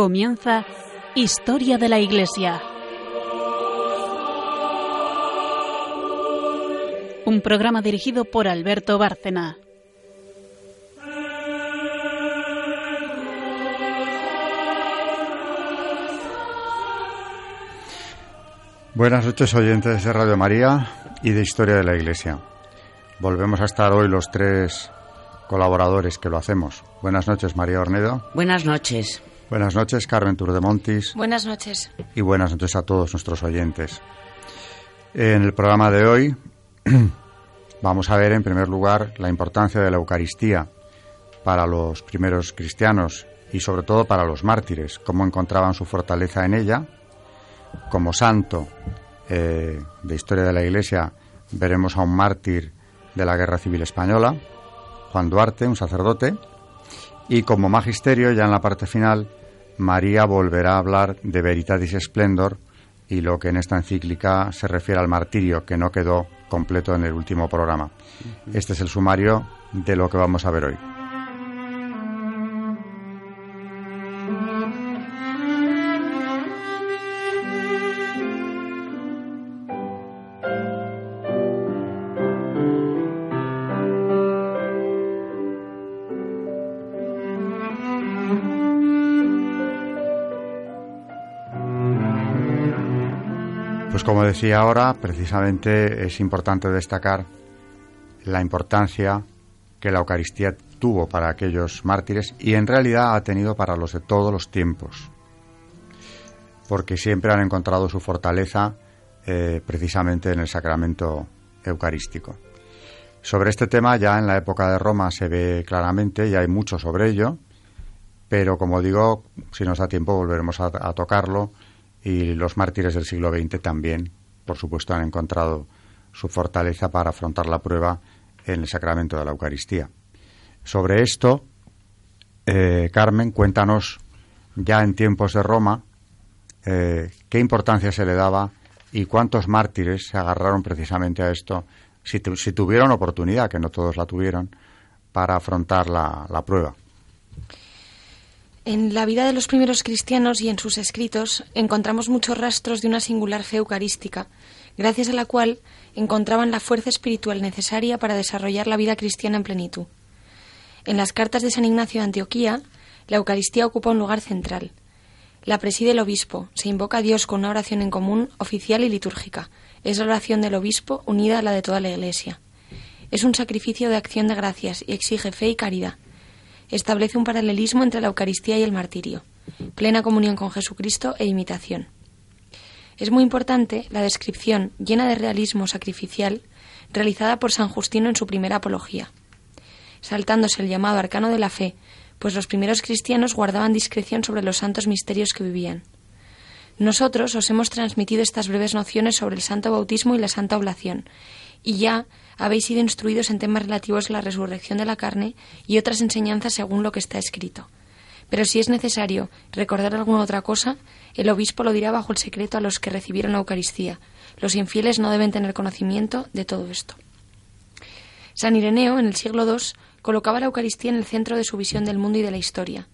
Comienza Historia de la Iglesia. Un programa dirigido por Alberto Bárcena. Buenas noches oyentes de Radio María y de Historia de la Iglesia. Volvemos a estar hoy los tres colaboradores que lo hacemos. Buenas noches María Ornedo. Buenas noches. Buenas noches Carmen Turdemontis. Buenas noches. Y buenas noches a todos nuestros oyentes. En el programa de hoy vamos a ver en primer lugar la importancia de la Eucaristía para los primeros cristianos y sobre todo para los mártires, cómo encontraban su fortaleza en ella como santo eh, de historia de la Iglesia veremos a un mártir de la Guerra Civil Española, Juan Duarte, un sacerdote, y como magisterio, ya en la parte final, María volverá a hablar de Veritatis Splendor y lo que en esta encíclica se refiere al martirio, que no quedó completo en el último programa. Este es el sumario de lo que vamos a ver hoy. Pues como decía ahora, precisamente es importante destacar la importancia que la Eucaristía tuvo para aquellos mártires y en realidad ha tenido para los de todos los tiempos, porque siempre han encontrado su fortaleza eh, precisamente en el sacramento eucarístico. Sobre este tema ya en la época de Roma se ve claramente y hay mucho sobre ello, pero como digo, si nos da tiempo volveremos a, a tocarlo y los mártires del siglo XX también, por supuesto, han encontrado su fortaleza para afrontar la prueba en el sacramento de la Eucaristía. Sobre esto, eh, Carmen, cuéntanos ya en tiempos de Roma eh, qué importancia se le daba y cuántos mártires se agarraron precisamente a esto, si, si tuvieron oportunidad, que no todos la tuvieron, para afrontar la, la prueba. En la vida de los primeros cristianos y en sus escritos encontramos muchos rastros de una singular fe eucarística, gracias a la cual encontraban la fuerza espiritual necesaria para desarrollar la vida cristiana en plenitud. En las cartas de San Ignacio de Antioquía, la Eucaristía ocupa un lugar central. La preside el obispo, se invoca a Dios con una oración en común, oficial y litúrgica. Es la oración del obispo unida a la de toda la Iglesia. Es un sacrificio de acción de gracias y exige fe y caridad establece un paralelismo entre la Eucaristía y el martirio, plena comunión con Jesucristo e imitación. Es muy importante la descripción llena de realismo sacrificial realizada por San Justino en su primera apología, saltándose el llamado arcano de la fe, pues los primeros cristianos guardaban discreción sobre los santos misterios que vivían. Nosotros os hemos transmitido estas breves nociones sobre el santo bautismo y la santa oblación, y ya habéis sido instruidos en temas relativos a la resurrección de la carne y otras enseñanzas según lo que está escrito. Pero si es necesario recordar alguna otra cosa, el obispo lo dirá bajo el secreto a los que recibieron la Eucaristía. Los infieles no deben tener conocimiento de todo esto. San Ireneo, en el siglo II, colocaba la Eucaristía en el centro de su visión del mundo y de la historia.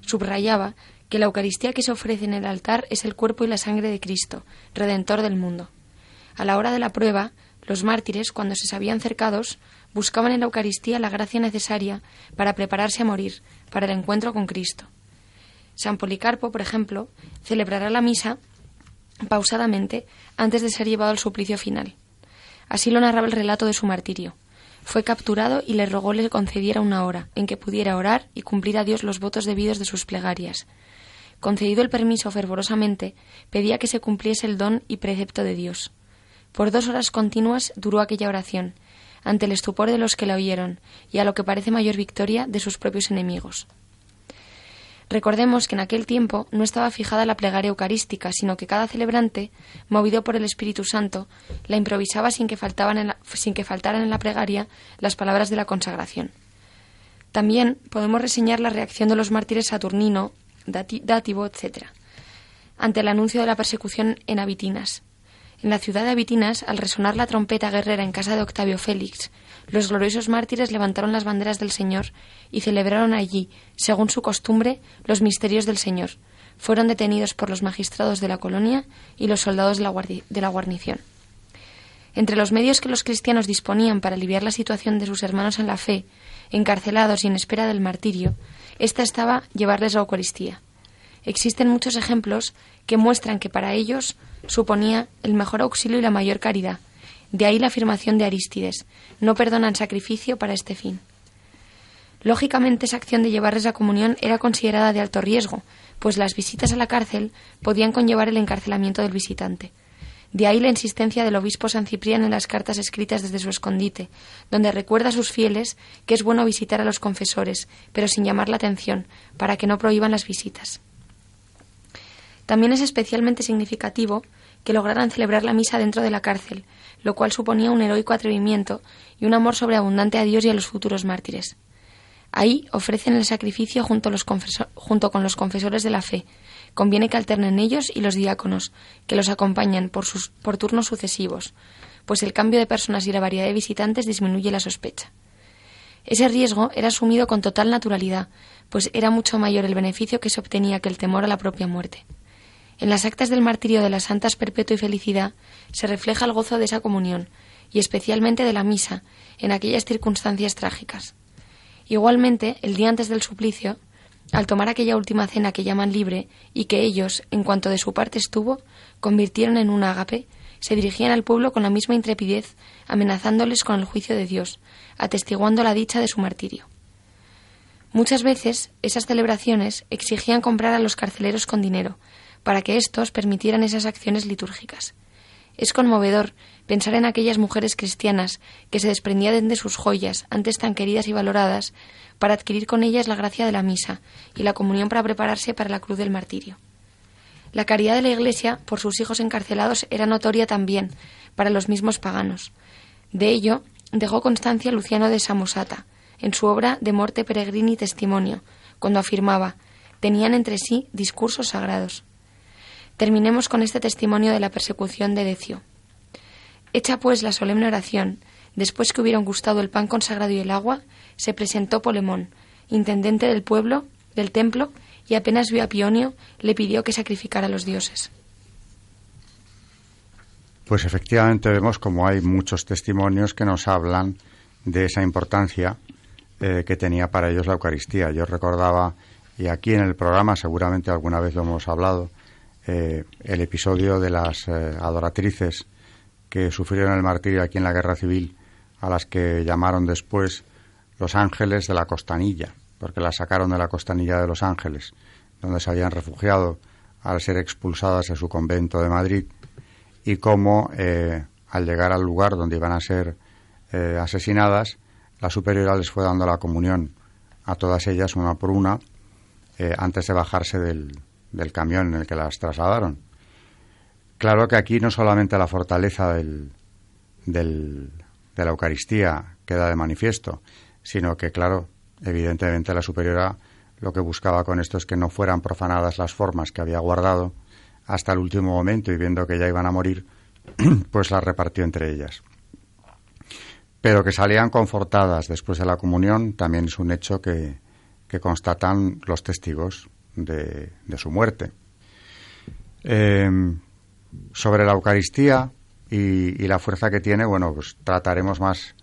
Subrayaba que la Eucaristía que se ofrece en el altar es el cuerpo y la sangre de Cristo, Redentor del mundo. A la hora de la prueba, los mártires, cuando se sabían cercados, buscaban en la Eucaristía la gracia necesaria para prepararse a morir, para el encuentro con Cristo. San Policarpo, por ejemplo, celebrará la misa pausadamente antes de ser llevado al suplicio final. Así lo narraba el relato de su martirio. Fue capturado y le rogó le concediera una hora en que pudiera orar y cumplir a Dios los votos debidos de sus plegarias. Concedido el permiso fervorosamente, pedía que se cumpliese el don y precepto de Dios. Por dos horas continuas duró aquella oración, ante el estupor de los que la oyeron, y a lo que parece mayor victoria de sus propios enemigos. Recordemos que en aquel tiempo no estaba fijada la plegaria eucarística, sino que cada celebrante, movido por el Espíritu Santo, la improvisaba sin que, faltaban sin que faltaran en la plegaria las palabras de la consagración. También podemos reseñar la reacción de los mártires Saturnino, Dátivo, etc., ante el anuncio de la persecución en Abitinas. En la ciudad de Abitinas, al resonar la trompeta guerrera en casa de Octavio Félix, los gloriosos mártires levantaron las banderas del Señor y celebraron allí, según su costumbre, los misterios del Señor, fueron detenidos por los magistrados de la colonia y los soldados de la, guarnición. Entre los medios que los cristianos disponían para aliviar la situación de sus hermanos en la fe, encarcelados y en espera del martirio, esta estaba llevarles la Eucaristía. Existen muchos ejemplos que muestran que para ellos suponía el mejor auxilio y la mayor caridad. De ahí la afirmación de Arístides, no perdonan sacrificio para este fin. Lógicamente, esa acción de llevarles la comunión era considerada de alto riesgo, pues las visitas a la cárcel podían conllevar el encarcelamiento del visitante. De ahí la insistencia del obispo San Cipriano en las cartas escritas desde su escondite, donde recuerda a sus fieles que es bueno visitar a los confesores, pero sin llamar la atención, para que no prohíban las visitas. También es especialmente significativo que lograran celebrar la misa dentro de la cárcel, lo cual suponía un heroico atrevimiento y un amor sobreabundante a Dios y a los futuros mártires. Ahí ofrecen el sacrificio junto, con los confesores de la fe. Conviene que alternen ellos y los diáconos, que los acompañan por turnos sucesivos, pues el cambio de personas y la variedad de visitantes disminuye la sospecha. Ese riesgo era asumido con total naturalidad, pues era mucho mayor el beneficio que se obtenía que el temor a la propia muerte. En las actas del martirio de las santas perpetua y felicidad se refleja el gozo de esa comunión, y especialmente de la misa, en aquellas circunstancias trágicas. Igualmente, el día antes del suplicio, al tomar aquella última cena que llaman libre y que ellos, en cuanto de su parte estuvo, convirtieron en un ágape, se dirigían al pueblo con la misma intrepidez, amenazándoles con el juicio de Dios, atestiguando la dicha de su martirio. Muchas veces esas celebraciones exigían comprar a los carceleros con dinero, para que éstos permitieran esas acciones litúrgicas. Es conmovedor pensar en aquellas mujeres cristianas que se desprendían de sus joyas, antes tan queridas y valoradas, para adquirir con ellas la gracia de la misa y la comunión para prepararse para la cruz del martirio. La caridad de la Iglesia por sus hijos encarcelados era notoria también para los mismos paganos. De ello dejó constancia Luciano de Samosata en su obra De Morte Peregrini Testimonio, cuando afirmaba tenían entre sí discursos sagrados. Terminemos con este testimonio de la persecución de Decio. Hecha pues la solemne oración, después que hubieron gustado el pan consagrado y el agua, se presentó Polemón, intendente del pueblo, del templo, y apenas vio a Pionio, le pidió que sacrificara a los dioses. Pues efectivamente vemos como hay muchos testimonios que nos hablan de esa importancia eh, que tenía para ellos la Eucaristía. Yo recordaba, y aquí en el programa seguramente alguna vez lo hemos hablado, eh, el episodio de las eh, adoratrices que sufrieron el martirio aquí en la guerra civil, a las que llamaron después los ángeles de la costanilla, porque las sacaron de la costanilla de los ángeles, donde se habían refugiado al ser expulsadas de su convento de Madrid, y cómo eh, al llegar al lugar donde iban a ser asesinadas, la superiora les fue dando la comunión a todas ellas una por una antes de bajarse del, del camión en el que las trasladaron. Claro que aquí no solamente la fortaleza del, del, de la Eucaristía queda de manifiesto, sino que, claro, evidentemente la superiora lo que buscaba con esto es que no fueran profanadas las formas que había guardado hasta el último momento y viendo que ya iban a morir, pues las repartió entre ellas. Pero que salían confortadas después de la comunión también es un hecho que, que constatan los testigos de, su muerte. Eh, sobre la Eucaristía y, la fuerza que tiene, bueno, pues trataremos más,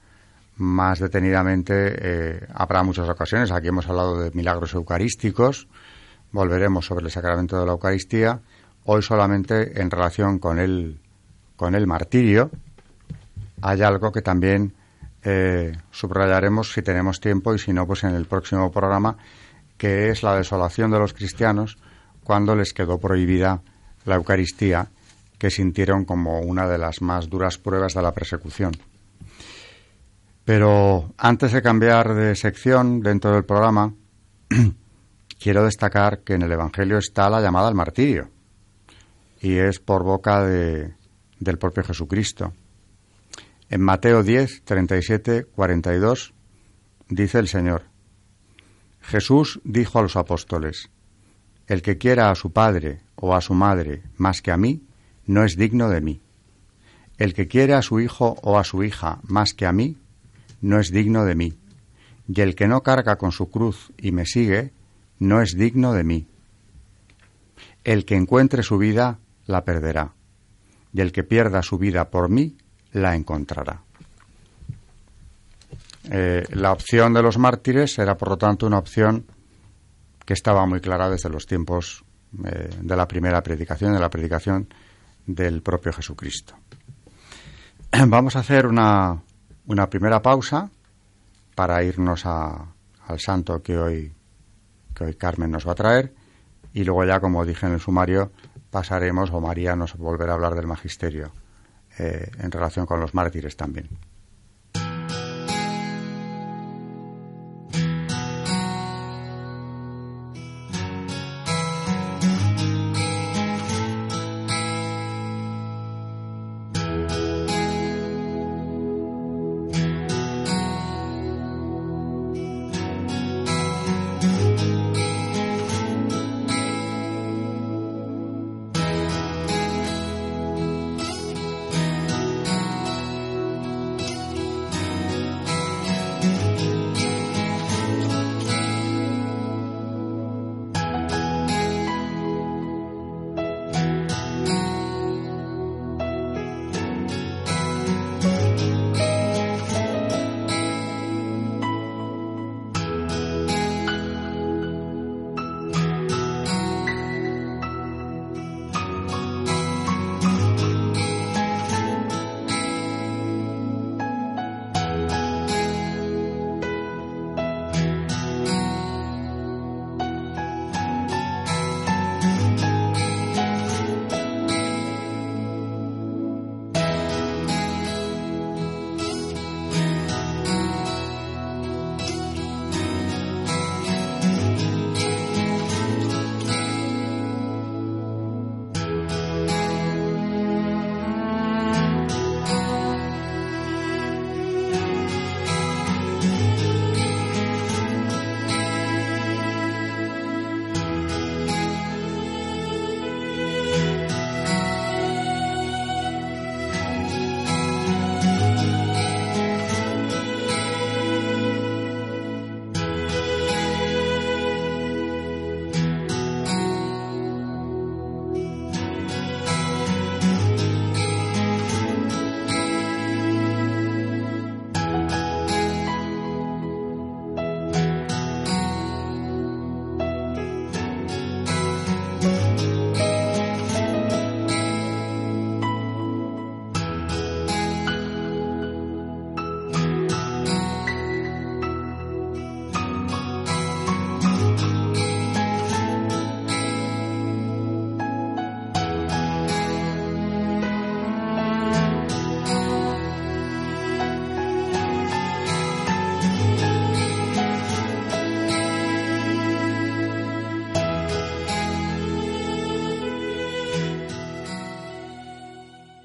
más detenidamente. Eh, habrá muchas ocasiones. Aquí hemos hablado de milagros eucarísticos. Volveremos sobre el sacramento de la Eucaristía. Hoy solamente en relación con el, con el martirio. Hay algo que también eh, subrayaremos si tenemos tiempo y si no, pues en el próximo programa que es la desolación de los cristianos cuando les quedó prohibida la Eucaristía, que sintieron como una de las más duras pruebas de la persecución. Pero antes de cambiar de sección dentro del programa, quiero destacar que en el Evangelio está la llamada al martirio, y es por boca de, del propio Jesucristo. En Mateo 10, 37, 42, dice el Señor, Jesús dijo a los apóstoles, El que quiera a su padre o a su madre más que a mí, no es digno de mí. El que quiere a su hijo o a su hija más que a mí, no es digno de mí. Y el que no carga con su cruz y me sigue, no es digno de mí. el que encuentre su vida la perderá, y el que pierda su vida por mí la encontrará. Eh, la opción de los mártires era, por lo tanto, una opción que estaba muy clara desde los tiempos eh, de la primera predicación, de la predicación del propio Jesucristo. Vamos a hacer una, una primera pausa para irnos al santo que hoy, que hoy Carmen nos va a traer y luego ya, como dije en el sumario, pasaremos o María nos volverá a hablar del magisterio eh, en relación con los mártires también.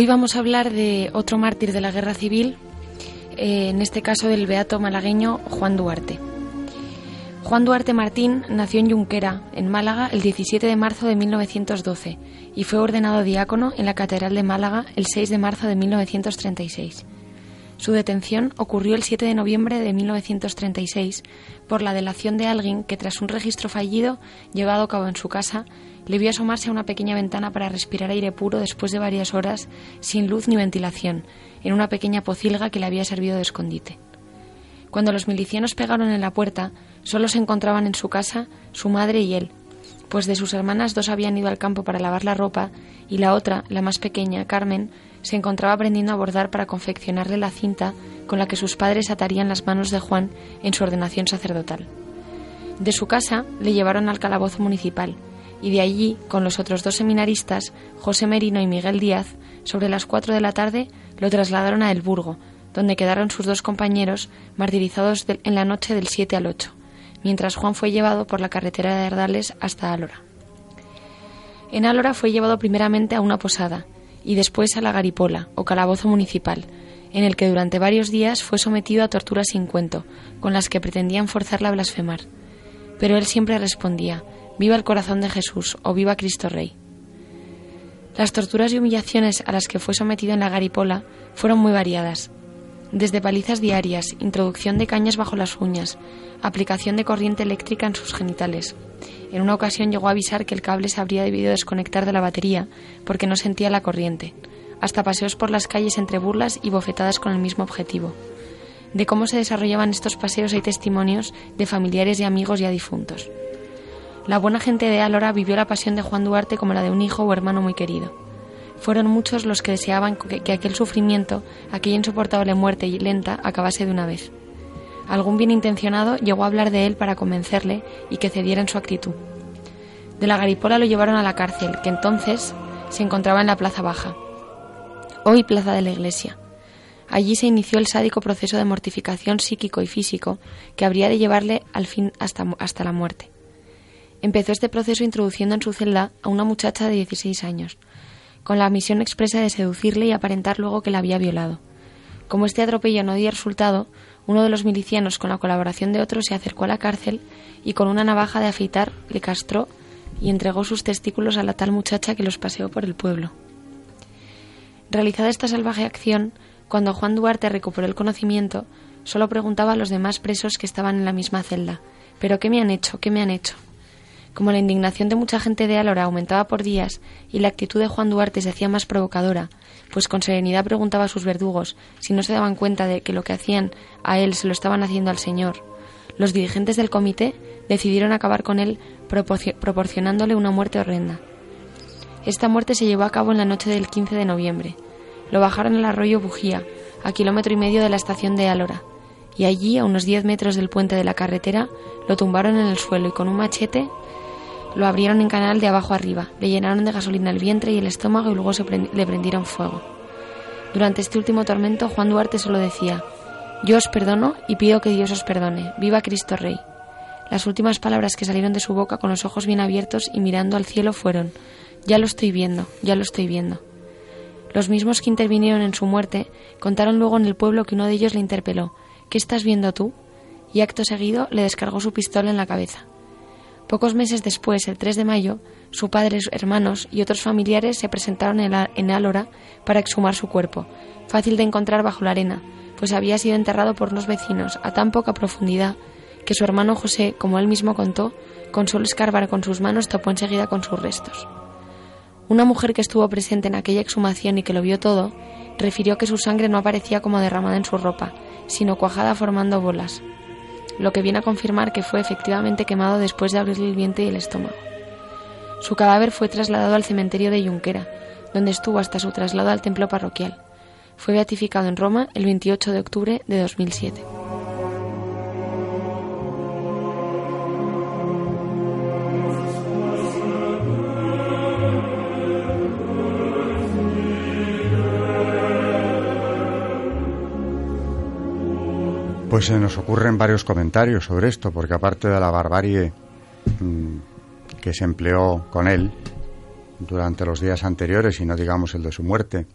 Hoy vamos a hablar de otro mártir de la guerra civil, eh, en este caso del beato malagueño Juan Duarte. Juan Duarte Martín nació en Junquera, en Málaga, el 17 de marzo de 1912 y fue ordenado diácono en la Catedral de Málaga el 6 de marzo de 1936. Su detención ocurrió el 7 de noviembre de 1936 por la delación de alguien que tras un registro fallido llevado a cabo en su casa le vio asomarse a una pequeña ventana para respirar aire puro después de varias horas sin luz ni ventilación, en una pequeña pocilga que le había servido de escondite. Cuando los milicianos pegaron en la puerta, solo se encontraban en su casa su madre y él, pues de sus hermanas dos habían ido al campo para lavar la ropa y la otra, la más pequeña, Carmen, se encontraba aprendiendo a bordar para confeccionarle la cinta con la que sus padres atarían las manos de Juan en su ordenación sacerdotal. De su casa le llevaron al calabozo municipal, y de allí, con los otros dos seminaristas, José Merino y Miguel Díaz, sobre las cuatro de la tarde lo trasladaron a El Burgo, donde quedaron sus dos compañeros martirizados en la noche del 7 al 8, mientras Juan fue llevado por la carretera de Ardales hasta Álora. En Álora fue llevado primeramente a una posada y después a la Garipola, o calabozo municipal, en el que durante varios días fue sometido a torturas sin cuento, con las que pretendían forzarla a blasfemar. Pero él siempre respondía, Viva el corazón de Jesús o viva Cristo Rey. Las torturas y humillaciones a las que fue sometido en la Garipola fueron muy variadas, desde palizas diarias, introducción de cañas bajo las uñas, aplicación de corriente eléctrica en sus genitales. En una ocasión llegó a avisar que el cable se habría debido desconectar de la batería porque no sentía la corriente, hasta paseos por las calles entre burlas y bofetadas con el mismo objetivo. De cómo se desarrollaban estos paseos hay testimonios de familiares y amigos ya difuntos. La buena gente de Álora vivió la pasión de Juan Duarte como la de un hijo o hermano muy querido. Fueron muchos los que deseaban que, aquel sufrimiento, aquella insoportable muerte y lenta, acabase de una vez. Algún bien intencionado llegó a hablar de él para convencerle y que cediera en su actitud. De la Garipola lo llevaron a la cárcel, que entonces se encontraba en la Plaza Baja, hoy Plaza de la Iglesia. Allí se inició el sádico proceso de mortificación psíquico y físico que habría de llevarle al fin hasta, hasta la muerte. Empezó este proceso introduciendo en su celda a una muchacha de 16 años, con la misión expresa de seducirle y aparentar luego que la había violado. Como este atropello no dio resultado, uno de los milicianos, con la colaboración de otros, se acercó a la cárcel y con una navaja de afeitar le castró y entregó sus testículos a la tal muchacha que los paseó por el pueblo. Realizada esta salvaje acción, cuando Juan Duarte recuperó el conocimiento, solo preguntaba a los demás presos que estaban en la misma celda, ¿pero qué me han hecho? ¿Qué me han hecho? Como la indignación de mucha gente de Álora aumentaba por días y la actitud de Juan Duarte se hacía más provocadora, pues con serenidad preguntaba a sus verdugos si no se daban cuenta de que lo que hacían a él se lo estaban haciendo al Señor, los dirigentes del comité decidieron acabar con él proporcionándole una muerte horrenda. Esta muerte se llevó a cabo en la noche del 15 de noviembre. Lo bajaron al arroyo Bujía, a kilómetro y medio de la estación de Álora, y allí, a unos 10 metros del puente de la carretera, lo tumbaron en el suelo y con un machete lo abrieron en canal de abajo arriba, le llenaron de gasolina el vientre y el estómago y luego se le prendieron fuego. Durante este último tormento, Juan Duarte solo decía, Yo os perdono y pido que Dios os perdone. Viva Cristo Rey. Las últimas palabras que salieron de su boca con los ojos bien abiertos y mirando al cielo fueron, Ya lo estoy viendo, ya lo estoy viendo. Los mismos que intervinieron en su muerte contaron luego en el pueblo que uno de ellos le interpeló, ¿Qué estás viendo tú? Y acto seguido le descargó su pistola en la cabeza. Pocos meses después, el 3 de mayo, su padre, hermanos y otros familiares se presentaron en Álora para exhumar su cuerpo, fácil de encontrar bajo la arena, pues había sido enterrado por unos vecinos a tan poca profundidad que su hermano José, como él mismo contó, con solo escarbar con sus manos topó enseguida con sus restos. Una mujer que estuvo presente en aquella exhumación y que lo vio todo, refirió que su sangre no aparecía como derramada en su ropa, sino cuajada formando bolas, lo que viene a confirmar que fue efectivamente quemado después de abrirle el vientre y el estómago. Su cadáver fue trasladado al cementerio de Junquera, donde estuvo hasta su traslado al templo parroquial. Fue beatificado en Roma el 28 de octubre de 2007. Pues se nos ocurren varios comentarios sobre esto, porque aparte de la barbarie mm, que se empleó con él durante los días anteriores y no digamos el de su muerte,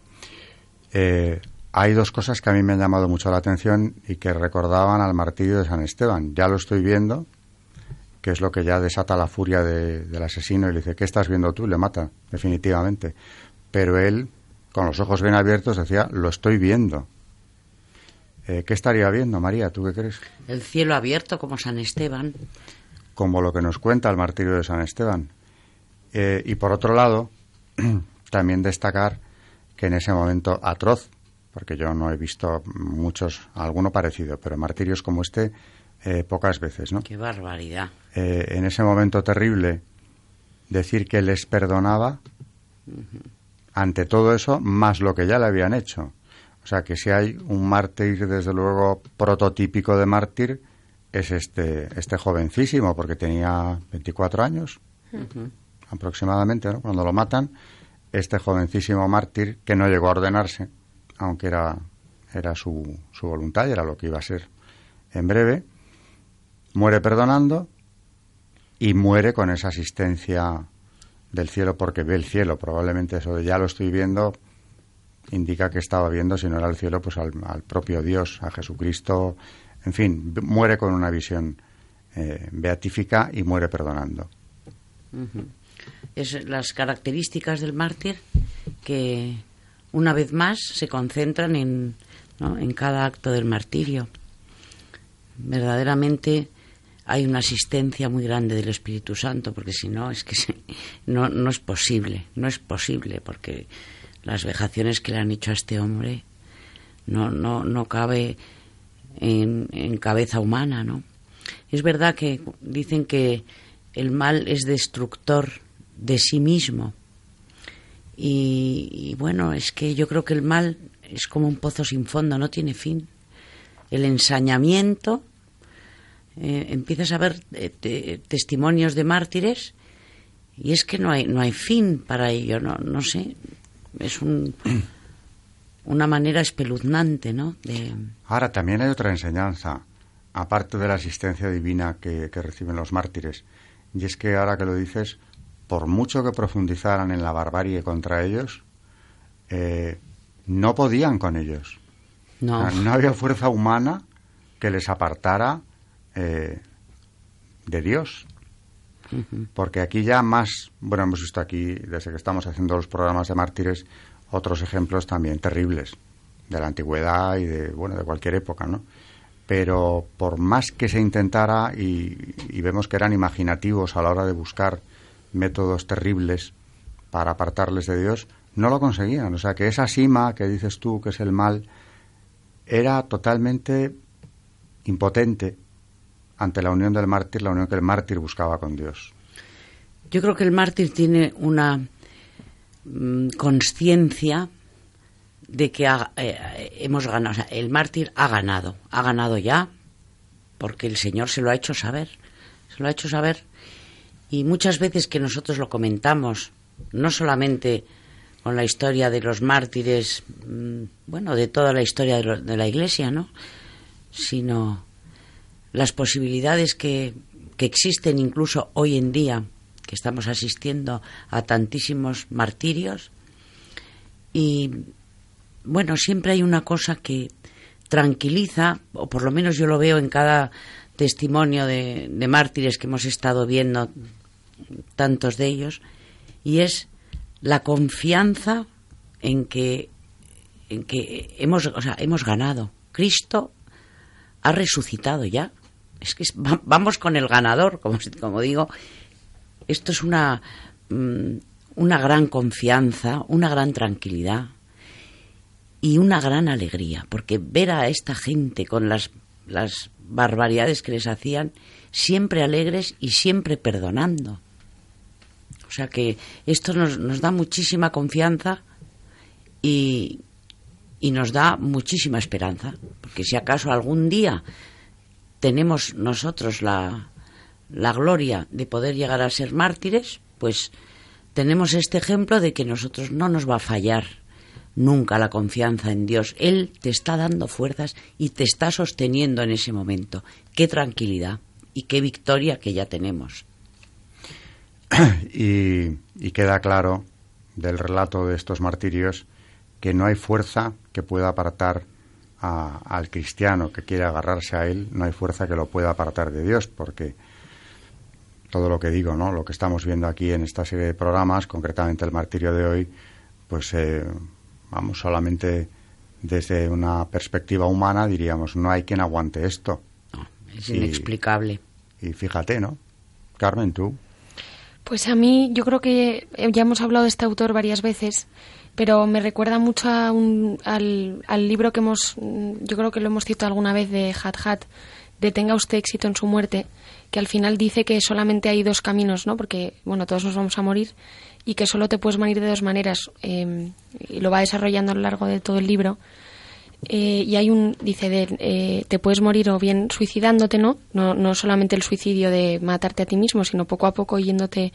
eh, hay dos cosas que a mí me han llamado mucho la atención y que recordaban al martirio de San Esteban. Ya lo estoy viendo, que es lo que ya desata la furia del asesino y le dice, ¿qué estás viendo tú? Le mata, definitivamente. Pero él, con los ojos bien abiertos, decía, lo estoy viendo. Eh, ¿Qué estaría viendo, María? ¿Tú qué crees? El cielo abierto como San Esteban. Como lo que nos cuenta el martirio de San Esteban. Eh, y por otro lado, también destacar que en ese momento atroz, porque yo no he visto muchos, alguno parecido, pero martirios como este, eh, pocas veces, ¿no? Qué barbaridad. en ese momento terrible, decir que les perdonaba, ante todo eso, más lo que ya le habían hecho. O sea que si hay un mártir, desde luego, prototípico de mártir, es este, este jovencísimo, porque tenía 24 años aproximadamente, ¿no? cuando lo matan, este jovencísimo mártir que no llegó a ordenarse, aunque era era su, su voluntad y era lo que iba a ser en breve, muere perdonando y muere con esa asistencia del cielo porque ve el cielo. Probablemente eso de ya lo estoy viendo indica que estaba viendo, si no era el cielo, pues al, propio Dios, a Jesucristo. En fin, muere con una visión eh, beatífica y muere perdonando. Es las características del mártir que una vez más se concentran en, en cada acto del martirio. Verdaderamente hay una asistencia muy grande del Espíritu Santo, porque si no, es que no, no es posible, no es posible, porque las vejaciones que le han hecho a este hombre no, no, no cabe en, cabeza humana, ¿no? Es verdad que dicen que el mal es destructor de sí mismo. Y, y, bueno, es que yo creo que el mal es como un pozo sin fondo, no tiene fin. El ensañamiento eh, empiezas a ver eh, testimonios de mártires y es que no hay, no hay fin para ello, no, no sé, es un, una manera espeluznante, ¿no? De... Ahora, también hay otra enseñanza, aparte de la asistencia divina que, reciben los mártires, y es que ahora que lo dices, por mucho que profundizaran en la barbarie contra ellos, eh, no podían con ellos. No. no había fuerza humana que les apartara eh, de Dios. Porque aquí ya más, bueno, hemos visto aquí, desde que estamos haciendo los programas de mártires, otros ejemplos también terribles de la antigüedad y de, bueno, de cualquier época, ¿no? Pero por más que se intentara, y, vemos que eran imaginativos a la hora de buscar métodos terribles para apartarles de Dios, no lo conseguían. O sea, que esa cima que dices tú, que es el mal, era totalmente impotente ante la unión del mártir, la unión que el mártir buscaba con Dios. Yo creo que el mártir tiene una mm, conciencia de que eh, hemos ganado. O sea, el mártir ha ganado, ha ganado ya, porque el Señor se lo ha hecho saber, se lo ha hecho saber. Y muchas veces que nosotros lo comentamos, no solamente con la historia de los mártires, mm, bueno, de toda la historia de, de la Iglesia, ¿no? Sino las posibilidades que, existen incluso hoy en día, que estamos asistiendo a tantísimos martirios. Y bueno, siempre hay una cosa que tranquiliza, o por lo menos yo lo veo en cada testimonio de, mártires que hemos estado viendo, tantos de ellos, y es la confianza en que, en que hemos, o sea, hemos ganado. Cristo ha resucitado ya es que vamos con el ganador, como, como digo. Esto es una, mm, una gran confianza, una gran tranquilidad y una gran alegría, porque ver a esta gente con las, las barbaridades que les hacían, siempre alegres y siempre perdonando. O sea que esto nos, nos da muchísima confianza y, y nos da muchísima esperanza, porque si acaso algún día tenemos nosotros la, la gloria de poder llegar a ser mártires, pues tenemos este ejemplo de que nosotros no nos va a fallar nunca la confianza en Dios. Él te está dando fuerzas y te está sosteniendo en ese momento. Qué tranquilidad y qué victoria que ya tenemos. Y, y queda claro del relato de estos martirios que no hay fuerza que pueda apartar al cristiano que quiere agarrarse a él, no hay fuerza que lo pueda apartar de Dios, porque todo lo que digo, ¿no? Lo que estamos viendo aquí en esta serie de programas, concretamente el martirio de hoy, pues eh, vamos solamente desde una perspectiva humana diríamos no hay quien aguante esto. es inexplicable. Y fíjate, ¿no? Carmen, tú. Pues a mí yo creo que ya hemos hablado de este autor varias veces pero me recuerda mucho al, al, libro que hemos, yo creo que lo hemos citado alguna vez de Hat Hat, de Tenga usted éxito en su muerte, que al final dice que solamente hay dos caminos, ¿no? Porque, bueno, todos nos vamos a morir y que solo te puedes morir de dos maneras. Em, y lo va desarrollando a lo largo de todo el libro. Eh, y hay un, dice, de, eh, te puedes morir o bien suicidándote, ¿no? ¿no? No solamente el suicidio de matarte a ti mismo, sino poco a poco yéndote,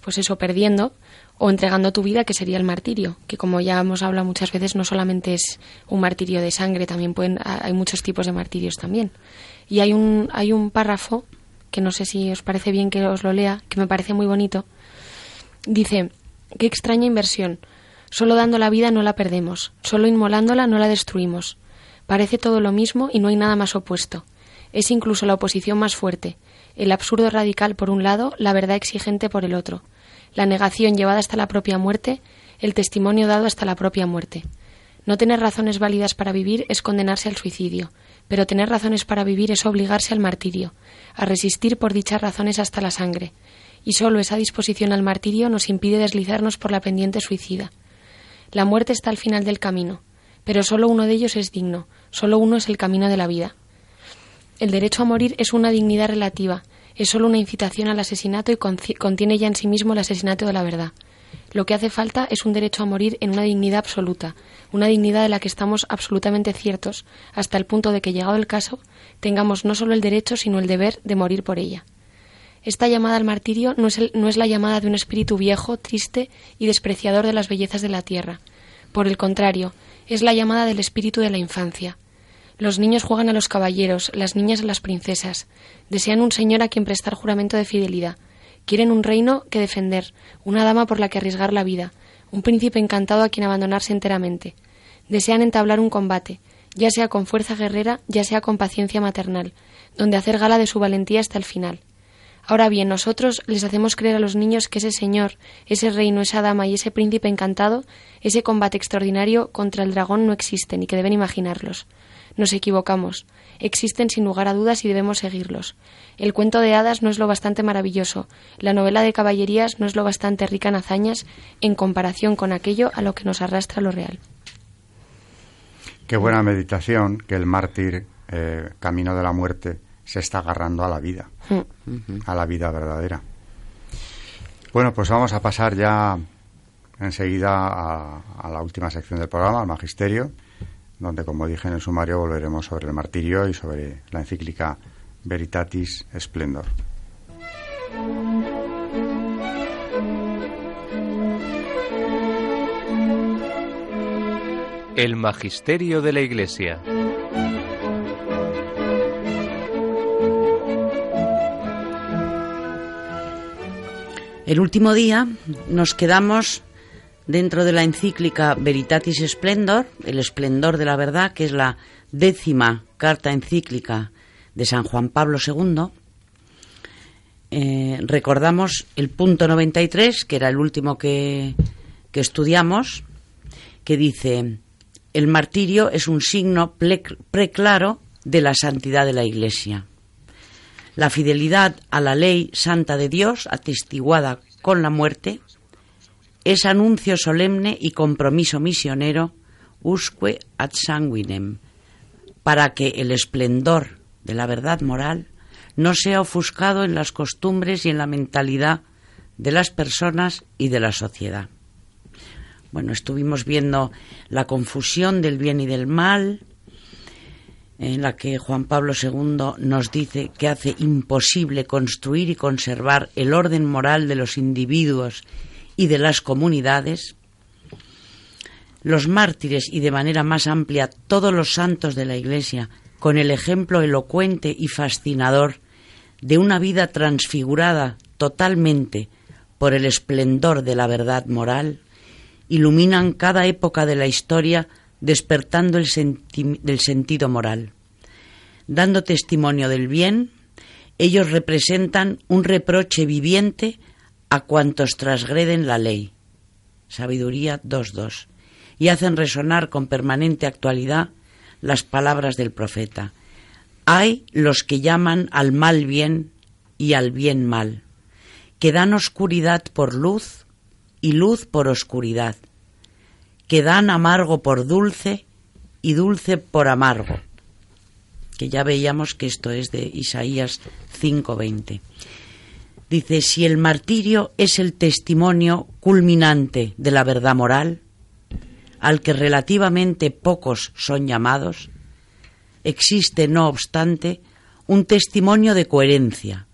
pues eso, perdiendo o entregando tu vida, que sería el martirio, que como ya hemos hablado muchas veces, no solamente es un martirio de sangre, también pueden, hay muchos tipos de martirios también. Y hay un, hay un párrafo, que no sé si os parece bien que os lo lea, que me parece muy bonito. Dice, qué extraña inversión. Solo dando la vida no la perdemos, solo inmolándola no la destruimos. Parece todo lo mismo y no hay nada más opuesto. Es incluso la oposición más fuerte, el absurdo radical por un lado, la verdad exigente por el otro, la negación llevada hasta la propia muerte, el testimonio dado hasta la propia muerte. No tener razones válidas para vivir es condenarse al suicidio, pero tener razones para vivir es obligarse al martirio, a resistir por dichas razones hasta la sangre, y sólo esa disposición al martirio nos impide deslizarnos por la pendiente suicida. La muerte está al final del camino, pero sólo uno de ellos es digno, sólo uno es el camino de la vida. El derecho a morir es una dignidad relativa, es solo una incitación al asesinato y contiene ya en sí mismo el asesinato de la verdad. Lo que hace falta es un derecho a morir en una dignidad absoluta, una dignidad de la que estamos absolutamente ciertos, hasta el punto de que, llegado el caso, tengamos no solo el derecho, sino el deber de morir por ella. Esta llamada al martirio no es, no es la llamada de un espíritu viejo, triste y despreciador de las bellezas de la tierra. Por el contrario, es la llamada del espíritu de la infancia. Los niños juegan a los caballeros, las niñas a las princesas. Desean un señor a quien prestar juramento de fidelidad. Quieren un reino que defender, una dama por la que arriesgar la vida, un príncipe encantado a quien abandonarse enteramente. Desean entablar un combate, ya sea con fuerza guerrera, ya sea con paciencia maternal, donde hacer gala de su valentía hasta el final. Ahora bien, nosotros les hacemos creer a los niños que ese señor, ese reino, esa dama y ese príncipe encantado, ese combate extraordinario contra el dragón no existen y que deben imaginarlos. Nos equivocamos. Existen sin lugar a dudas y debemos seguirlos. El cuento de hadas no es lo bastante maravilloso, la novela de caballerías no es lo bastante rica en hazañas en comparación con aquello a lo que nos arrastra lo real. Qué buena meditación que el mártir, eh, camino de la muerte, se está agarrando a la vida, mm. a la vida verdadera. Bueno, pues vamos a pasar ya enseguida a, la última sección del programa, al magisterio, donde, como dije en el sumario, volveremos sobre el martirio y sobre la encíclica Veritatis Splendor. El Magisterio de la Iglesia. El último día nos quedamos dentro de la encíclica Veritatis Splendor, el esplendor de la verdad, que es la décima carta encíclica de San Juan Pablo II. Eh, recordamos el punto 93, que era el último que, que estudiamos, que dice, el martirio es un signo preclaro de la santidad de la Iglesia. La fidelidad a la ley santa de Dios, atestiguada con la muerte, es anuncio solemne y compromiso misionero usque ad sanguinem, para que el esplendor de la verdad moral no sea ofuscado en las costumbres y en la mentalidad de las personas y de la sociedad. Bueno, estuvimos viendo la confusión del bien y del mal, en la que Juan Pablo II nos dice que hace imposible construir y conservar el orden moral de los individuos y de las comunidades, los mártires y de manera más amplia todos los santos de la Iglesia, con el ejemplo elocuente y fascinador de una vida transfigurada totalmente por el esplendor de la verdad moral, iluminan cada época de la historia despertando el, sentido moral. Dando testimonio del bien, ellos representan un reproche viviente a cuantos transgreden la ley. Sabiduría 2.2. Y hacen resonar con permanente actualidad las palabras del profeta. Hay los que llaman al mal bien y al bien mal, que dan oscuridad por luz y luz por oscuridad que dan amargo por dulce y dulce por amargo. Que ya veíamos que esto es de Isaías 5:20. Dice, si el martirio es el testimonio culminante de la verdad moral, al que relativamente pocos son llamados, existe, no obstante, un testimonio de coherencia,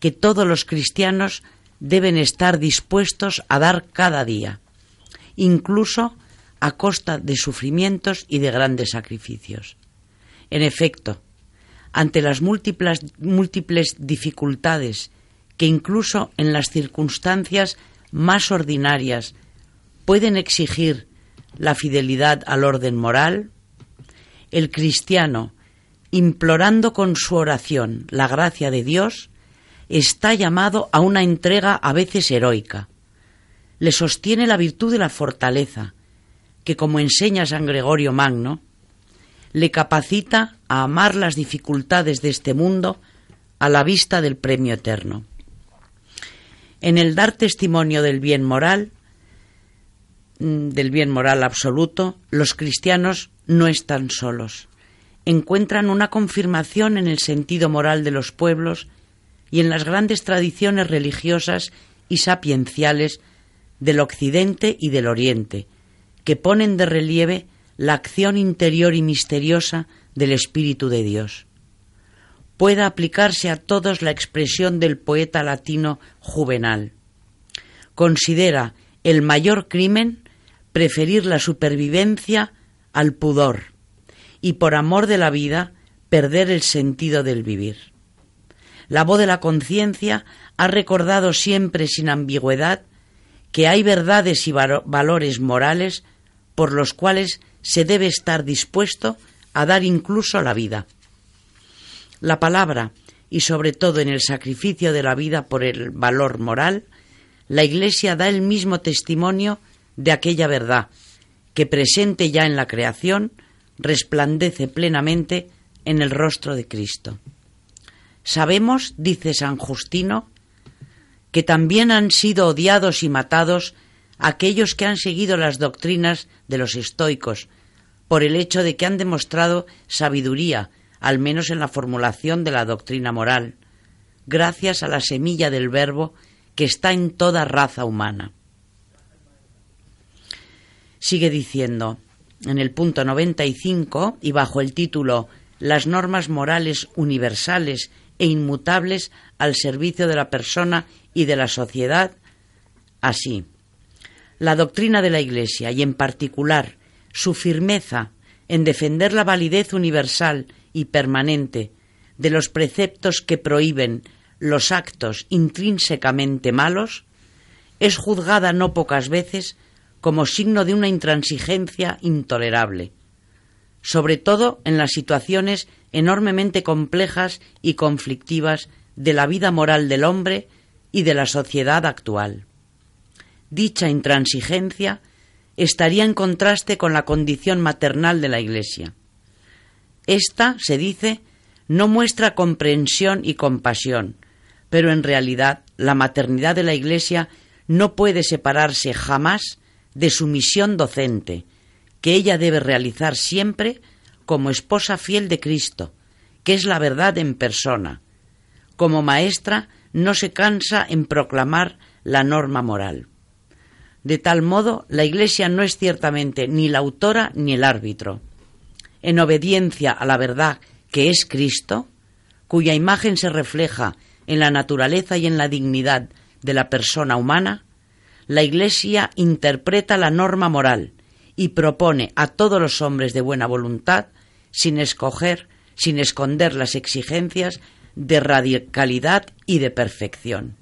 que todos los cristianos deben estar dispuestos a dar cada día, incluso a costa de sufrimientos y de grandes sacrificios. En efecto, ante las múltiples, múltiples dificultades que incluso en las circunstancias más ordinarias pueden exigir la fidelidad al orden moral, el cristiano, implorando con su oración la gracia de Dios, está llamado a una entrega a veces heroica. Le sostiene la virtud de la fortaleza, que como enseña San Gregorio Magno, le capacita a amar las dificultades de este mundo a la vista del premio eterno. En el dar testimonio del bien moral, mm, del bien moral absoluto, los cristianos no están solos. Encuentran una confirmación en el sentido moral de los pueblos y en las grandes tradiciones religiosas y sapienciales del Occidente y del Oriente, que ponen de relieve la acción interior y misteriosa del Espíritu de Dios. Pueda aplicarse a todos la expresión del poeta latino Juvenal. Considera el mayor crimen preferir la supervivencia al pudor y por amor de la vida perder el sentido del vivir. La voz de la conciencia ha recordado siempre sin ambigüedad que hay verdades y valores morales por los cuales se debe estar dispuesto a dar incluso la vida. La palabra, y sobre todo en el sacrificio de la vida por el valor moral, la Iglesia da el mismo testimonio de aquella verdad, que presente ya en la creación, resplandece plenamente en el rostro de Cristo. Sabemos, dice San Justino, que también han sido odiados y matados aquellos que han seguido las doctrinas de los estoicos, por el hecho de que han demostrado sabiduría, al menos en la formulación de la doctrina moral, gracias a la semilla del verbo que está en toda raza humana. Sigue diciendo, en el punto 95 y bajo el título Las normas morales universales e inmutables al servicio de la persona y de la sociedad, así la doctrina de la Iglesia y en particular su firmeza en defender la validez universal y permanente de los preceptos que prohíben los actos intrínsecamente malos, es juzgada no pocas veces como signo de una intransigencia intolerable, sobre todo en las situaciones enormemente complejas y conflictivas de la vida moral del hombre y de la sociedad actual dicha intransigencia estaría en contraste con la condición maternal de la Iglesia. Esta, se dice, no muestra comprensión y compasión, pero en realidad la maternidad de la Iglesia no puede separarse jamás de su misión docente, que ella debe realizar siempre como esposa fiel de Cristo, que es la verdad en persona. Como maestra no se cansa en proclamar la norma moral. De tal modo, la Iglesia no es ciertamente ni la autora ni el árbitro. En obediencia a la verdad que es Cristo, cuya imagen se refleja en la naturaleza y en la dignidad de la persona humana, la Iglesia interpreta la norma moral y propone a todos los hombres de buena voluntad, sin escoger, sin esconder las exigencias de radicalidad y de perfección.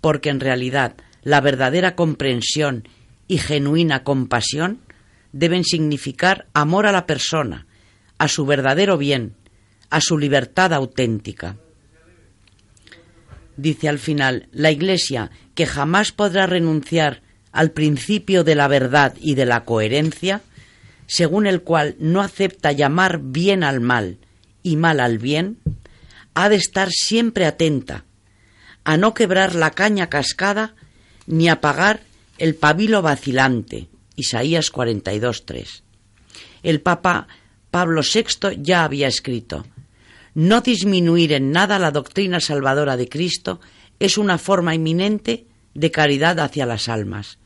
Porque en realidad la verdadera comprensión y genuina compasión deben significar amor a la persona, a su verdadero bien, a su libertad auténtica. Dice al final, la Iglesia, que jamás podrá renunciar al principio de la verdad y de la coherencia, según el cual no acepta llamar bien al mal y mal al bien, ha de estar siempre atenta a no quebrar la caña cascada ni apagar el pabilo vacilante. Isaías 42.3. El Papa Pablo VI ya había escrito, no disminuir en nada la doctrina salvadora de Cristo es una forma inminente de caridad hacia las almas,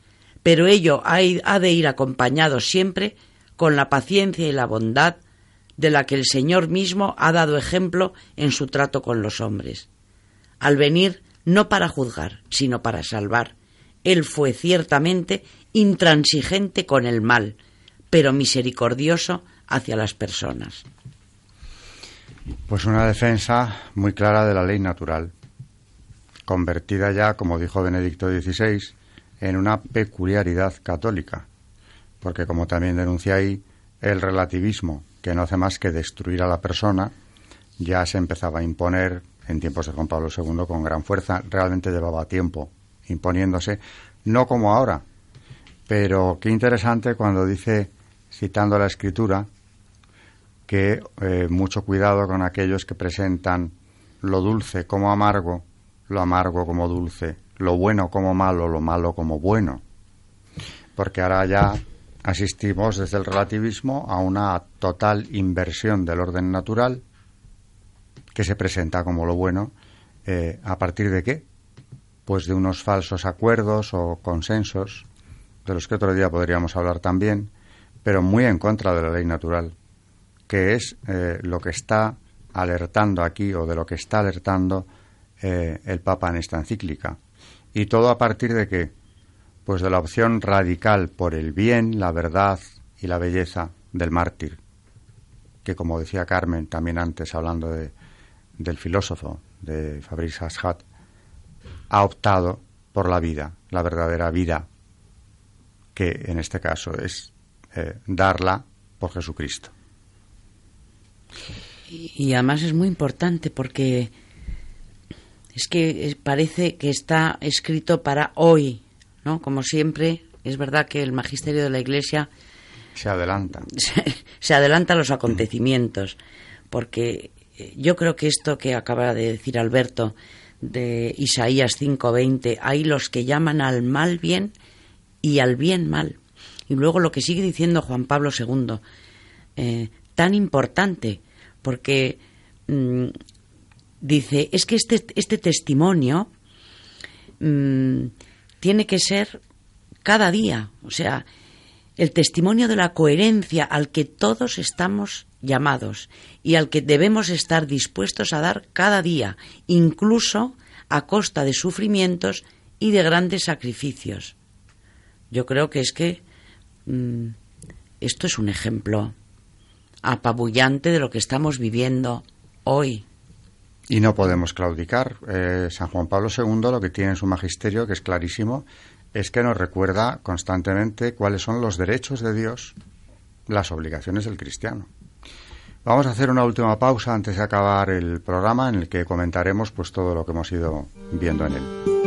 pero ello ha de ir acompañado siempre con la paciencia y la bondad de la que el Señor mismo ha dado ejemplo en su trato con los hombres. Al venir no para juzgar, sino para salvar. Él fue ciertamente intransigente con el mal, pero misericordioso hacia las personas. Pues una defensa muy clara de la ley natural, convertida ya, como dijo Benedicto XVI, en una peculiaridad católica, porque como también denuncia ahí, el relativismo, que no hace más que destruir a la persona, ya se empezaba a imponer en tiempos de Juan Pablo II con gran fuerza, realmente llevaba tiempo imponiéndose, no como ahora, pero qué interesante cuando dice, citando la escritura, que eh, mucho cuidado con aquellos que presentan lo dulce como amargo, lo amargo como dulce, lo bueno como malo, lo malo como bueno. Porque ahora ya asistimos desde el relativismo a una total inversión del orden natural que se presenta como lo bueno eh, a partir de qué? Pues de unos falsos acuerdos o consensos, de los que otro día podríamos hablar también, pero muy en contra de la ley natural, que es eh, lo que está alertando aquí o de lo que está alertando eh, el Papa en esta encíclica. Y todo a partir de qué? Pues de la opción radical por el bien, la verdad y la belleza del mártir, que como decía Carmen también antes hablando de, del filósofo de Fabrice Ashat, ha optado por la vida, la verdadera vida, que en este caso es eh, darla por Jesucristo. Y, además es muy importante porque es que parece que está escrito para hoy, ¿no? Como siempre, es verdad que el magisterio de la Iglesia se adelanta. Se, adelanta a los acontecimientos, porque eh, yo creo que esto que acaba de decir Alberto de Isaías 5:20, hay los que llaman al mal bien y al bien mal. Y luego lo que sigue diciendo Juan Pablo II, eh, tan importante, porque mm, dice, es que este, este testimonio mm, tiene que ser cada día, o sea, el testimonio de la coherencia al que todos estamos llamados y al que debemos estar dispuestos a dar cada día, incluso a costa de sufrimientos y de grandes sacrificios. Yo creo que es que mm, esto es un ejemplo apabullante de lo que estamos viviendo hoy. Y no podemos claudicar. Eh, San Juan Pablo II lo que tiene en su magisterio, que es clarísimo, es que nos recuerda constantemente cuáles son los derechos de Dios, las obligaciones del cristiano. Vamos a hacer una última pausa antes de acabar el programa en el que comentaremos pues todo lo que hemos ido viendo en él.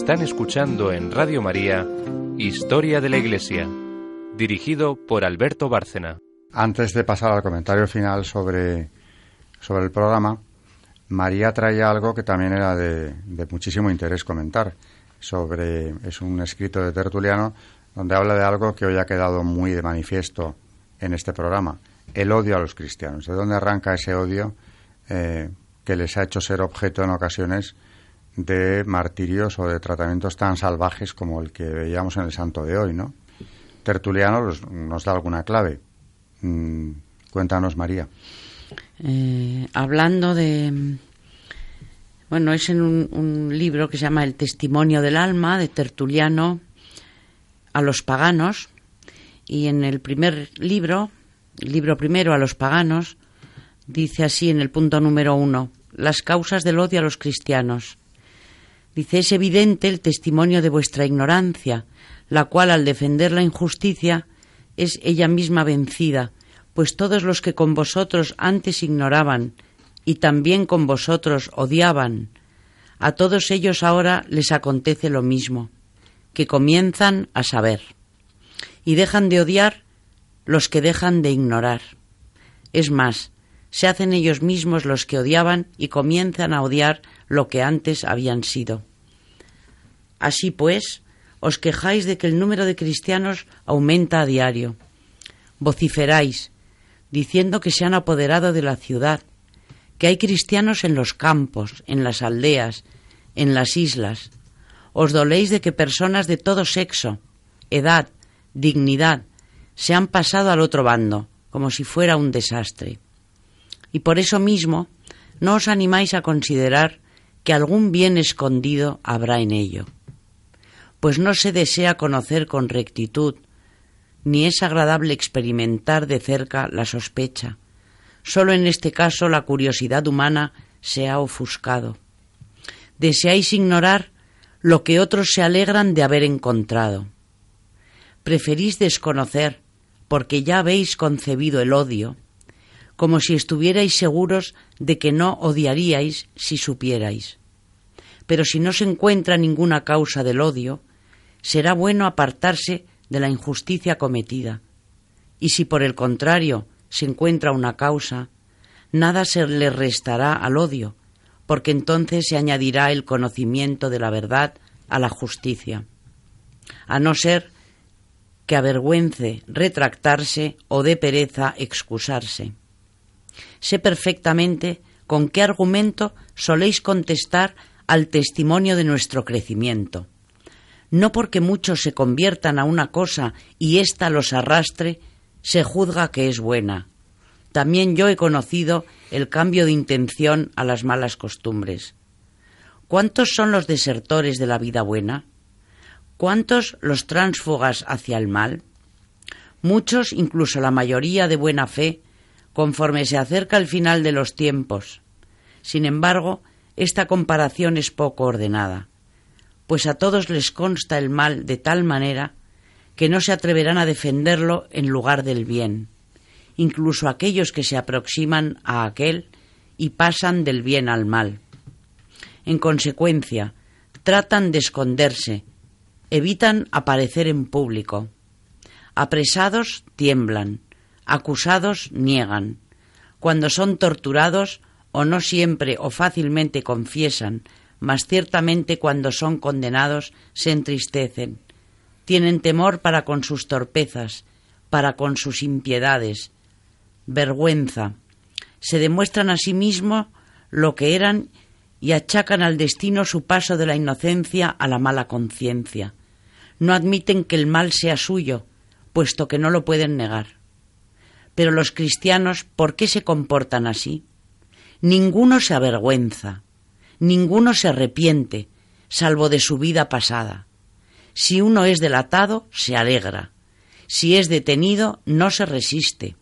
Están escuchando en Radio María Historia de la Iglesia, dirigido por Alberto Bárcena. Antes de pasar al comentario final sobre, sobre el programa, María traía algo que también era de, de muchísimo interés comentar. Sobre, es un escrito de Tertuliano donde habla de algo que hoy ha quedado muy de manifiesto en este programa, el odio a los cristianos. ¿De dónde arranca ese odio eh, que les ha hecho ser objeto en ocasiones de martirios o de tratamientos tan salvajes como el que veíamos en el santo de hoy, ¿no? Tertuliano nos da alguna clave. Mm, cuéntanos, María. Eh, hablando de... Bueno, es en un, libro que se llama El Testimonio del Alma, de Tertuliano a los paganos, y en el primer libro, el libro primero a los paganos, dice así en el punto número uno, las causas del odio a los cristianos. Dice, es evidente el testimonio de vuestra ignorancia, la cual al defender la injusticia es ella misma vencida, pues todos los que con vosotros antes ignoraban y también con vosotros odiaban, a todos ellos ahora les acontece lo mismo, que comienzan a saber, y dejan de odiar los que dejan de ignorar. Es más, se hacen ellos mismos los que odiaban y comienzan a odiar lo que antes habían sido. Así pues, os quejáis de que el número de cristianos aumenta a diario. Vociferáis, diciendo que se han apoderado de la ciudad, que hay cristianos en los campos, en las aldeas, en las islas. Os doléis de que personas de todo sexo, edad, dignidad, se han pasado al otro bando, como si fuera un desastre. Y por eso mismo no os animáis a considerar que algún bien escondido habrá en ello pues no se desea conocer con rectitud, ni es agradable experimentar de cerca la sospecha. Solo en este caso la curiosidad humana se ha ofuscado. Deseáis ignorar lo que otros se alegran de haber encontrado. Preferís desconocer, porque ya habéis concebido el odio, como si estuvierais seguros de que no odiaríais si supierais. Pero si no se encuentra ninguna causa del odio, será bueno apartarse de la injusticia cometida. Y si por el contrario se encuentra una causa, nada se le restará al odio, porque entonces se añadirá el conocimiento de la verdad a la justicia, a no ser que avergüence retractarse o de pereza excusarse. Sé perfectamente con qué argumento soléis contestar al testimonio de nuestro crecimiento no porque muchos se conviertan a una cosa y ésta los arrastre, se juzga que es buena. También yo he conocido el cambio de intención a las malas costumbres. ¿Cuántos son los desertores de la vida buena? ¿Cuántos los tránsfugas hacia el mal? Muchos, incluso la mayoría de buena fe, conforme se acerca el final de los tiempos. Sin embargo, esta comparación es poco ordenada pues a todos les consta el mal de tal manera que no se atreverán a defenderlo en lugar del bien, incluso aquellos que se aproximan a aquel y pasan del bien al mal. En consecuencia, tratan de esconderse, evitan aparecer en público. Apresados tiemblan, acusados niegan. Cuando son torturados, o no siempre o fácilmente confiesan mas ciertamente cuando son condenados se entristecen. Tienen temor para con sus torpezas, para con sus impiedades, vergüenza. Se demuestran a sí mismos lo que eran y achacan al destino su paso de la inocencia a la mala conciencia. No admiten que el mal sea suyo, puesto que no lo pueden negar. Pero los cristianos, ¿por qué se comportan así? Ninguno se avergüenza, ninguno se arrepiente, salvo de su vida pasada. Si uno es delatado, se alegra. Si es detenido, no se resiste.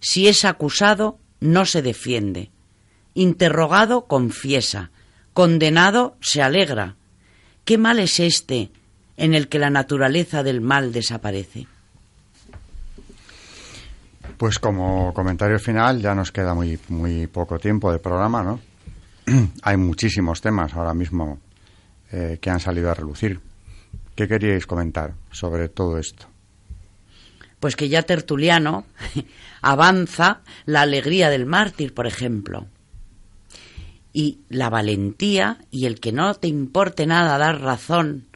Si es acusado, no se defiende. Interrogado, confiesa. Condenado, se alegra. ¿Qué mal es este en el que la naturaleza del mal desaparece? Pues como comentario final ya nos queda muy, muy poco tiempo de programa, ¿no? hay muchísimos temas ahora mismo eh, que han salido a relucir. ¿Qué queríais comentar sobre todo esto? Pues que ya Tertuliano avanza la alegría del mártir, por ejemplo. Y la valentía y el que no te importe nada dar razón,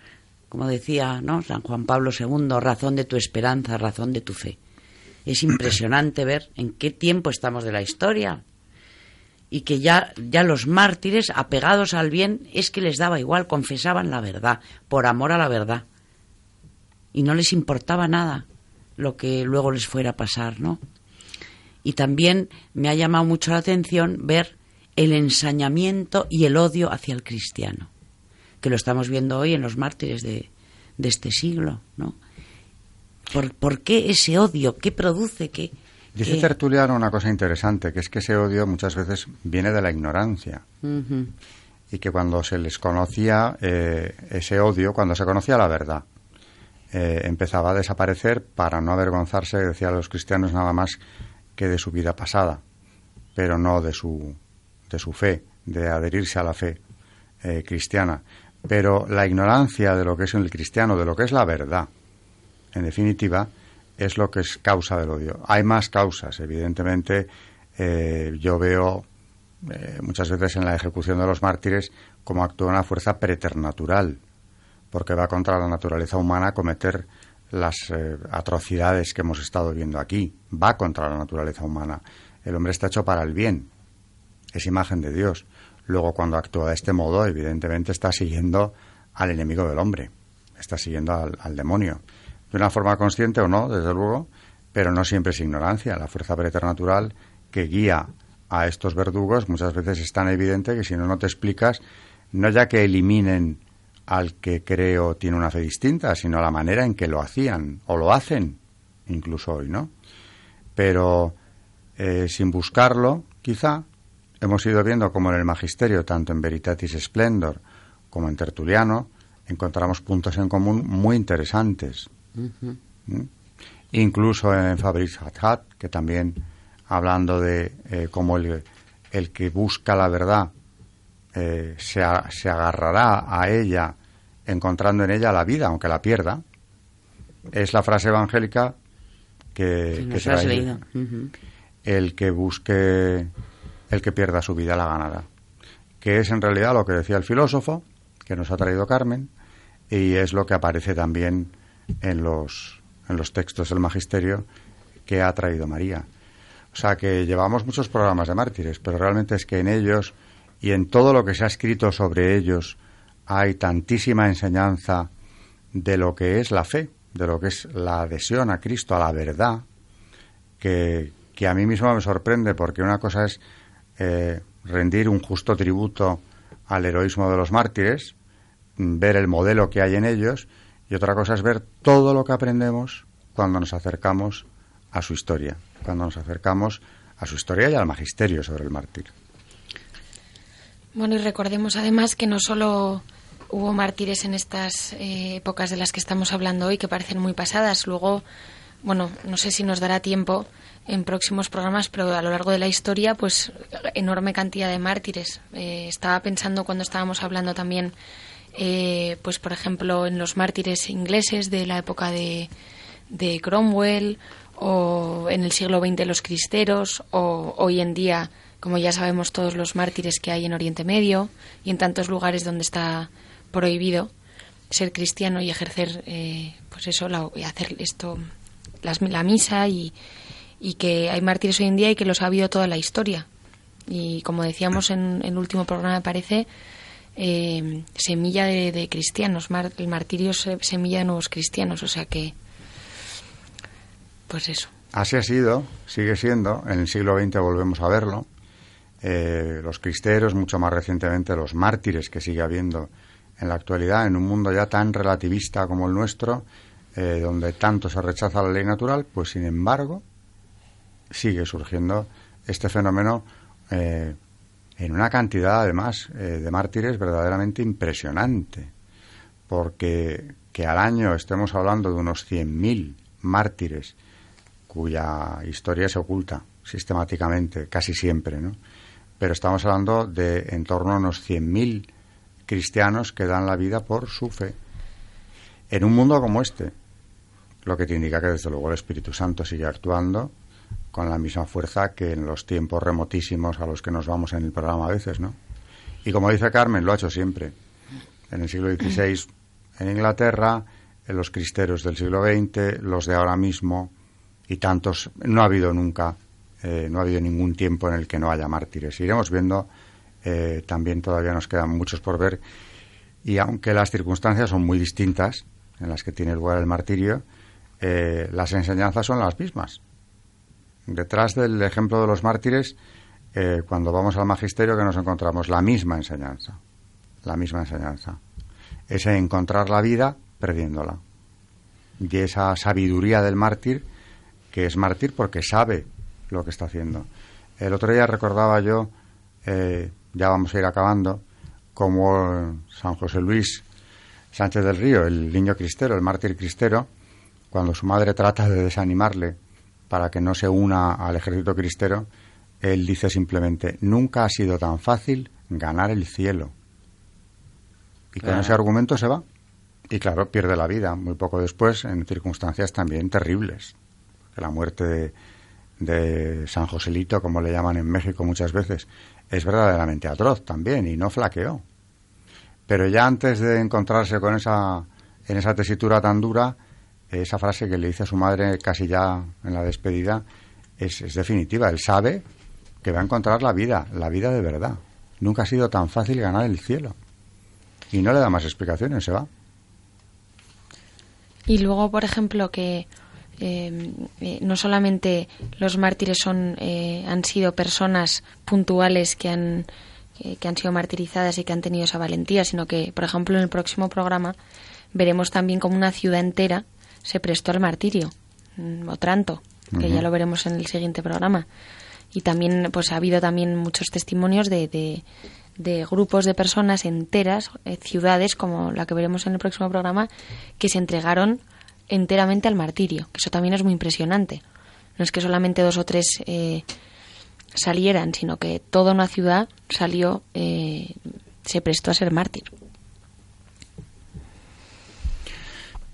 como decía ¿no? San Juan Pablo II, razón de tu esperanza, razón de tu fe. Es impresionante ver en qué tiempo estamos de la historia y que ya, ya los mártires, apegados al bien, es que les daba igual, confesaban la verdad, por amor a la verdad. Y no les importaba nada lo que luego les fuera a pasar, ¿no? Y también me ha llamado mucho la atención ver el ensañamiento y el odio hacia el cristiano, que lo estamos viendo hoy en los mártires de, de este siglo, ¿no? ¿Por, ¿Por, qué ese odio? ¿Qué produce? ¿Qué, Dice Tertuliano una cosa interesante, que es que ese odio muchas veces viene de la ignorancia. Y que cuando se les conocía eh, ese odio, cuando se conocía la verdad, eh, empezaba a desaparecer para no avergonzarse, decía a los cristianos, nada más que de su vida pasada, pero no de su, de su fe, de adherirse a la fe eh, cristiana. Pero la ignorancia de lo que es el cristiano, de lo que es la verdad, en definitiva, es lo que es causa del odio. Hay más causas, evidentemente. Eh, yo veo eh, muchas veces en la ejecución de los mártires como actúa una fuerza preternatural, porque va contra la naturaleza humana cometer las eh, atrocidades que hemos estado viendo aquí. Va contra la naturaleza humana. El hombre está hecho para el bien. Es imagen de Dios. Luego, cuando actúa de este modo, evidentemente está siguiendo al enemigo del hombre. Está siguiendo al demonio de una forma consciente o no, desde luego, pero no siempre es ignorancia. La fuerza preternatural que guía a estos verdugos muchas veces es tan evidente que si no, no te explicas, no ya que eliminen al que creo tiene una fe distinta, sino la manera en que lo hacían o lo hacen, incluso hoy, ¿no? Pero eh, sin buscarlo, quizá, hemos ido viendo como en el Magisterio, tanto en Veritatis Splendor como en Tertuliano, encontramos puntos en común muy interesantes. ¿Mm? Incluso en Fabrice Hat, que también hablando de eh, cómo el, el, que busca la verdad eh, se, se, agarrará a ella encontrando en ella la vida, aunque la pierda, es la frase evangélica que, que se ha leído. El que busque, el que pierda su vida la ganará. Que es en realidad lo que decía el filósofo, que nos ha traído Carmen, y es lo que aparece también en los, en los textos del magisterio que ha traído María. O sea que llevamos muchos programas de mártires, pero realmente es que en ellos y en todo lo que se ha escrito sobre ellos hay tantísima enseñanza de lo que es la fe, de lo que es la adhesión a Cristo, a la verdad, que, que a mí mismo me sorprende, porque una cosa es eh, rendir un justo tributo al heroísmo de los mártires, ver el modelo que hay en ellos, y otra cosa es ver todo lo que aprendemos cuando nos acercamos a su historia, cuando nos acercamos a su historia y al magisterio sobre el mártir. Bueno, y recordemos además que no solo hubo mártires en estas eh, épocas de las que estamos hablando hoy, que parecen muy pasadas. Luego, bueno, no sé si nos dará tiempo en próximos programas, pero a lo largo de la historia, pues enorme cantidad de mártires. Eh, estaba pensando cuando estábamos hablando también eh, pues por ejemplo en los mártires ingleses de la época de, de Cromwell o en el siglo XX los cristeros o hoy en día como ya sabemos todos los mártires que hay en Oriente Medio y en tantos lugares donde está prohibido ser cristiano y ejercer eh, pues eso la, hacer esto la misa y, y que hay mártires hoy en día y que los ha habido toda la historia. Y como decíamos en, en el último programa me parece eh, semilla de, cristianos, el martirio semilla de nuevos cristianos, o sea que, pues eso. Así ha sido, sigue siendo, en el siglo XX volvemos a verlo. Eh, los cristeros, mucho más recientemente los mártires que sigue habiendo en la actualidad, en un mundo ya tan relativista como el nuestro, eh, donde tanto se rechaza la ley natural, pues sin embargo sigue surgiendo este fenómeno en una cantidad además eh, de mártires verdaderamente impresionante, porque que al año estemos hablando de unos 100.000 mártires cuya historia se oculta sistemáticamente, casi siempre, ¿no? Pero estamos hablando de en torno a unos 100.000 cristianos que dan la vida por su fe. En un mundo como este, lo que te indica que desde luego el Espíritu Santo sigue actuando con la misma fuerza que en los tiempos remotísimos a los que nos vamos en el programa a veces, ¿no? Y como dice Carmen, lo ha hecho siempre. En el siglo XVI en Inglaterra, en los cristeros del siglo XX, los de ahora mismo y tantos. No ha habido nunca, eh, no ha habido ningún tiempo en el que no haya mártires. Iremos viendo, eh, también todavía nos quedan muchos por ver. Y aunque las circunstancias son muy distintas en las que tiene lugar el martirio, eh, las enseñanzas son las mismas. Detrás del ejemplo de los mártires, cuando vamos al magisterio, que nos encontramos la misma enseñanza. La misma enseñanza. Es encontrar la vida perdiéndola. Y esa sabiduría del mártir, que es mártir porque sabe lo que está haciendo. El otro día recordaba yo, eh, ya vamos a ir acabando, como San José Luis Sánchez del Río, el niño cristero, el mártir cristero, cuando su madre trata de desanimarle para que no se una al ejército cristero, él dice simplemente, nunca ha sido tan fácil ganar el cielo. Y con ese argumento se va. Y claro, pierde la vida muy poco después en circunstancias también terribles. La muerte de, San Joselito, como le llaman en México muchas veces, es verdaderamente atroz también y no flaqueó. Pero ya antes de encontrarse con esa, en esa tesitura tan dura, esa frase que le dice a su madre casi ya en la despedida es, es definitiva. Él sabe que va a encontrar la vida, la vida de verdad. Nunca ha sido tan fácil ganar el cielo. Y no le da más explicaciones, se va. Y luego, por ejemplo, que eh, eh, no solamente los mártires son, eh, han sido personas puntuales que han, que han sido martirizadas y que han tenido esa valentía, sino que, por ejemplo, en el próximo programa veremos también como una ciudad entera se prestó al martirio, mm, Otranto, que ya lo veremos en el siguiente programa. Y también, pues ha habido también muchos testimonios de, de, de grupos de personas enteras, eh, ciudades como la que veremos en el próximo programa, que se entregaron enteramente al martirio, que eso también es muy impresionante. No es que solamente dos o tres eh, salieran, sino que toda una ciudad salió, eh, se prestó a ser mártir.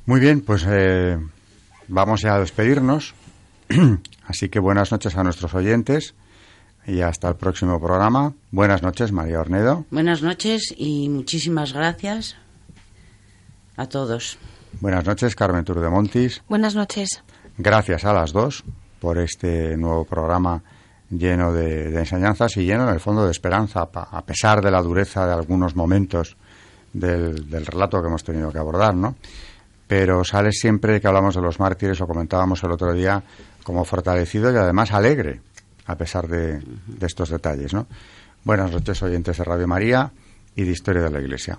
Muy bien, pues vamos ya a despedirnos. Así que buenas noches a nuestros oyentes y hasta el próximo programa. Buenas noches, María Ornedo. Buenas noches y muchísimas gracias a todos. Buenas noches, Carmen de Montis. Buenas noches. Gracias a las dos por este nuevo programa lleno de, enseñanzas y lleno, en el fondo, de esperanza, a pesar de la dureza de algunos momentos del, del relato que hemos tenido que abordar, ¿no? Pero sale siempre que hablamos de los mártires, lo comentábamos el otro día, como fortalecido y además alegre, a pesar de, estos detalles. ¿no? Buenas noches, oyentes de Radio María y de Historia de la Iglesia.